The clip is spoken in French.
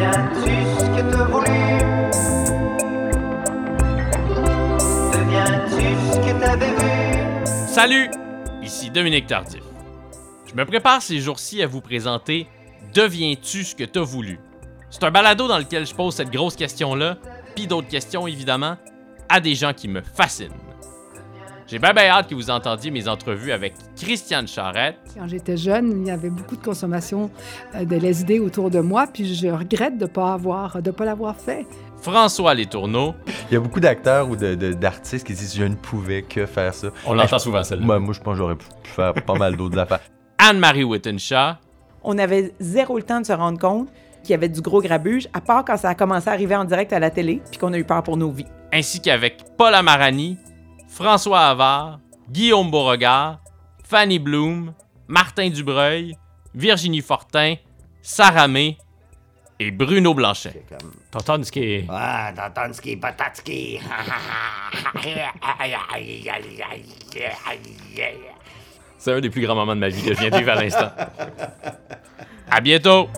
Deviens-tu ce que t'as voulu? Deviens-tu ce que t'avais vu? Salut! Ici Dominique Tardif. Je me prépare ces jours-ci à vous présenter Deviens-tu ce que t'as voulu? C'est un balado dans lequel je pose cette grosse question-là, puis d'autres questions évidemment, à des gens qui me fascinent. J'ai bien bien hâte que vous entendiez mes entrevues avec Christiane Charrette, Quand j'étais jeune, il y avait beaucoup de consommation euh, de LSD autour de moi, puis je regrette de ne pas, avoir, de pas l'avoir fait. François Letourneau, Il y a beaucoup d'acteurs ou d'artistes qui disent je ne pouvais que faire ça. On l'entend souvent, celle-là. Moi, moi, je pense que j'aurais pu pu faire pas mal d'autres affaires. Anne-Marie Wittenshaw, On avait zéro le temps de se rendre compte qu'il y avait du gros grabuge, à part quand ça a commencé à arriver en direct à la télé, puis qu'on a eu peur pour nos vies. ainsi qu'avec Paul Amarani, François Havard, Guillaume Beauregard, Fanny Bloom, Martin Dubreuil, Virginie Fortin, Sarah May et Bruno Blanchet. T'entends ce qui est. Ah, Tatanski, Patatski. C'est un des plus grands moments de ma vie que je viens de vivre à l'instant. À bientôt!